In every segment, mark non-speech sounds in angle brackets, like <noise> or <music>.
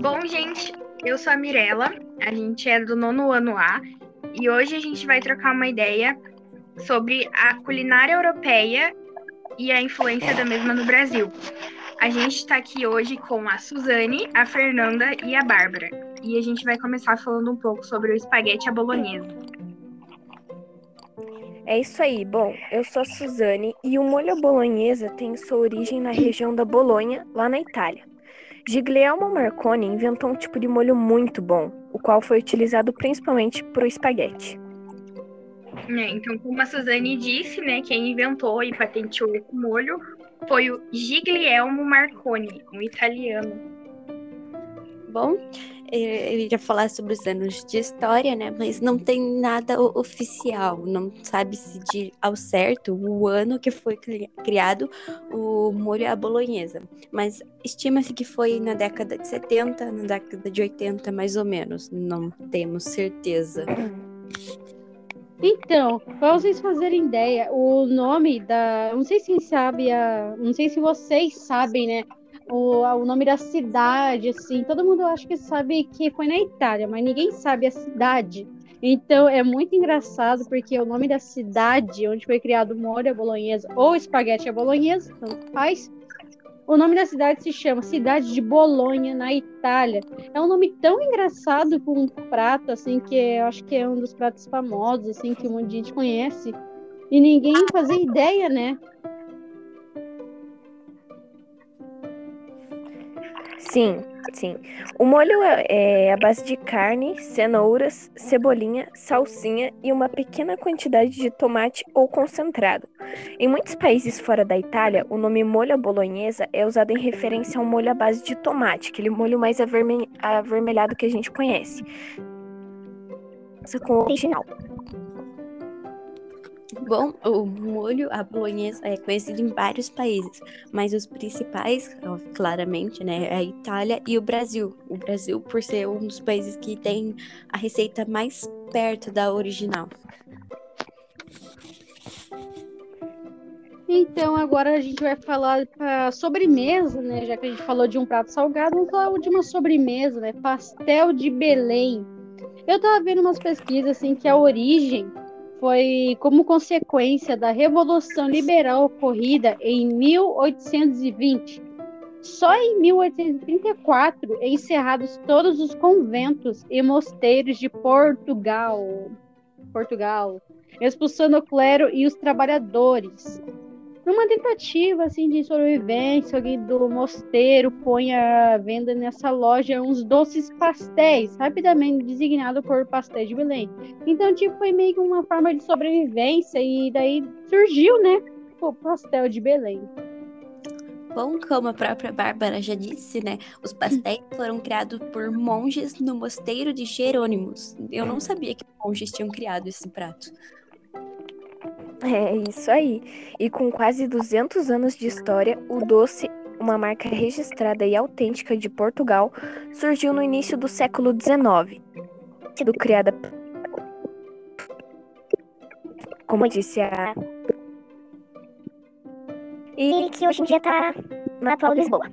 Bom, gente, eu sou a Mirella, a gente é do nono ano A e hoje a gente vai trocar uma ideia sobre a culinária europeia e a influência da mesma no Brasil. A gente está aqui hoje com a Suzane, a Fernanda e a Bárbara. E a gente vai começar falando um pouco sobre o espaguete à bolonhesa. É isso aí. Bom, eu sou a Suzane e o molho à bolonhesa tem sua origem na região da Bolonha, lá na Itália. Giglielmo Marconi inventou um tipo de molho muito bom, o qual foi utilizado principalmente para o espaguete. É, então, como a Suzane disse, né, quem inventou e patenteou o molho foi o Giglielmo Marconi, um italiano. Bom, eu iria falar sobre os anos de história, né? Mas não tem nada oficial, não sabe-se de ao certo o ano que foi criado o molho à bolonhesa. Mas estima-se que foi na década de 70, na década de 80, mais ou menos. Não temos certeza. Então, para vocês fazerem ideia, o nome da. Não sei se sabe, a... não sei se vocês sabem, né? O, o nome da cidade, assim. Todo mundo acho que sabe que foi na Itália, mas ninguém sabe a cidade. Então é muito engraçado porque o nome da cidade onde foi criado molho bolonhesa ou espaguete à bolonhesa, tanto faz, o nome da cidade se chama Cidade de Bolonha, na Itália. É um nome tão engraçado com um prato, assim, que eu acho que é um dos pratos famosos, assim, que um monte de gente conhece. E ninguém fazia ideia, né? Sim, sim. O molho é, é a base de carne, cenouras, cebolinha, salsinha e uma pequena quantidade de tomate ou concentrado. Em muitos países fora da Itália, o nome molho bolonhesa é usado em referência ao molho à base de tomate, aquele molho mais avermelhado que a gente conhece. Com o original. Bom, o molho à bolonhesa é conhecido em vários países, mas os principais, claramente, né, é a Itália e o Brasil. O Brasil, por ser um dos países que tem a receita mais perto da original. Então, agora a gente vai falar para sobremesa, né? Já que a gente falou de um prato salgado, vamos falar de uma sobremesa, né? Pastel de Belém. Eu tava vendo umas pesquisas assim que a origem foi como consequência da Revolução Liberal ocorrida em 1820. Só em 1834 encerrados todos os conventos e mosteiros de Portugal, Portugal, expulsando o clero e os trabalhadores numa tentativa assim de sobrevivência, alguém do mosteiro põe a venda nessa loja uns doces pastéis, rapidamente designado por pastéis de Belém. Então, tipo, foi meio que uma forma de sobrevivência e daí surgiu, né, o pastel de Belém. Bom, como a própria Bárbara já disse, né? Os pastéis <laughs> foram criados por monges no mosteiro de Jerônimos. Eu não sabia que monges tinham criado esse prato. <laughs> É isso aí. E com quase 200 anos de história, o doce, uma marca registrada e autêntica de Portugal, surgiu no início do século XIX. Sido criada, como disse a. E que hoje em dia está na atual Lisboa.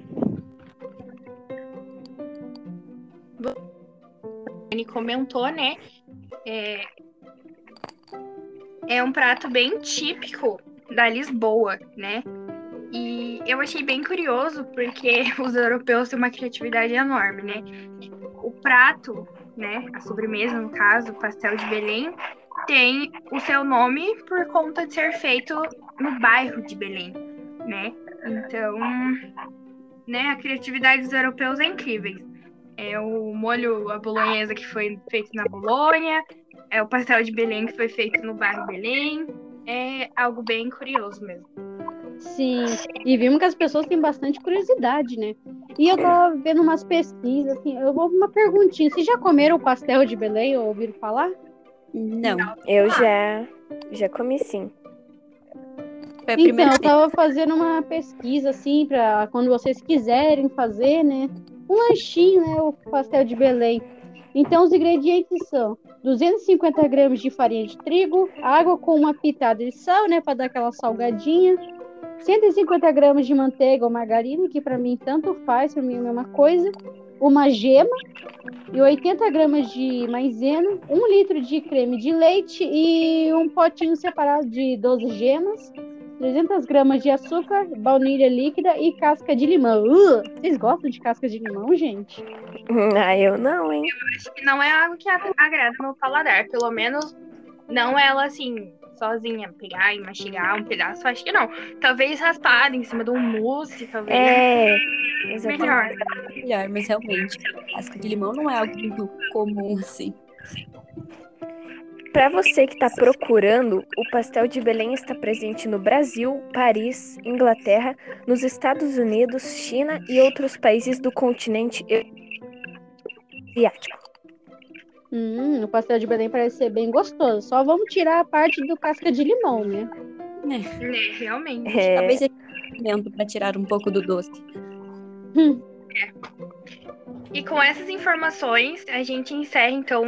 Ele comentou, né? É, é um prato bem típico da Lisboa, né? E eu achei bem curioso porque <laughs> os europeus têm uma criatividade enorme, né? O prato, né, a sobremesa no caso, o pastel de Belém, tem o seu nome por conta de ser feito no bairro de Belém, né? Então, né, a criatividade dos europeus é incrível. É o molho a bolonhesa que foi feito na Bolonha, é o pastel de Belém que foi feito no bairro Belém. É algo bem curioso mesmo. Sim, e vimos que as pessoas têm bastante curiosidade, né? E eu tava vendo umas pesquisas, assim, eu vou uma perguntinha. Vocês já comeram o pastel de Belém ou ouviram falar? Não. Eu já, já comi sim. Então, eu tava fazendo uma pesquisa, assim, para quando vocês quiserem fazer, né? Um lanchinho, né? O pastel de Belém. Então, os ingredientes são 250 gramas de farinha de trigo, água com uma pitada de sal, né, para dar aquela salgadinha, 150 gramas de manteiga ou margarina, que para mim tanto faz, para mim é a mesma coisa. Uma gema e 80 gramas de maisena, um litro de creme de leite e um potinho separado de 12 gemas, 300 gramas de açúcar, baunilha líquida e casca de limão. Uh, vocês gostam de casca de limão, gente? Ah, eu não, hein? Acho que não é algo que ag- agrada meu paladar. Pelo menos não ela assim, sozinha, pegar e mastigar um pedaço, acho que não. Talvez raspada em cima de um mousse, talvez. É, exatamente. Melhor. Melhor, mas realmente, casca de limão não é algo muito comum assim. Para você que está procurando, o pastel de Belém está presente no Brasil, Paris, Inglaterra, nos Estados Unidos, China e outros países do continente asiático. Hum, o pastel de Belém parece ser bem gostoso. Só vamos tirar a parte do casca de limão, né? Né, realmente. É, Talvez seja para tirar um pouco do doce. E com essas informações, a gente encerra então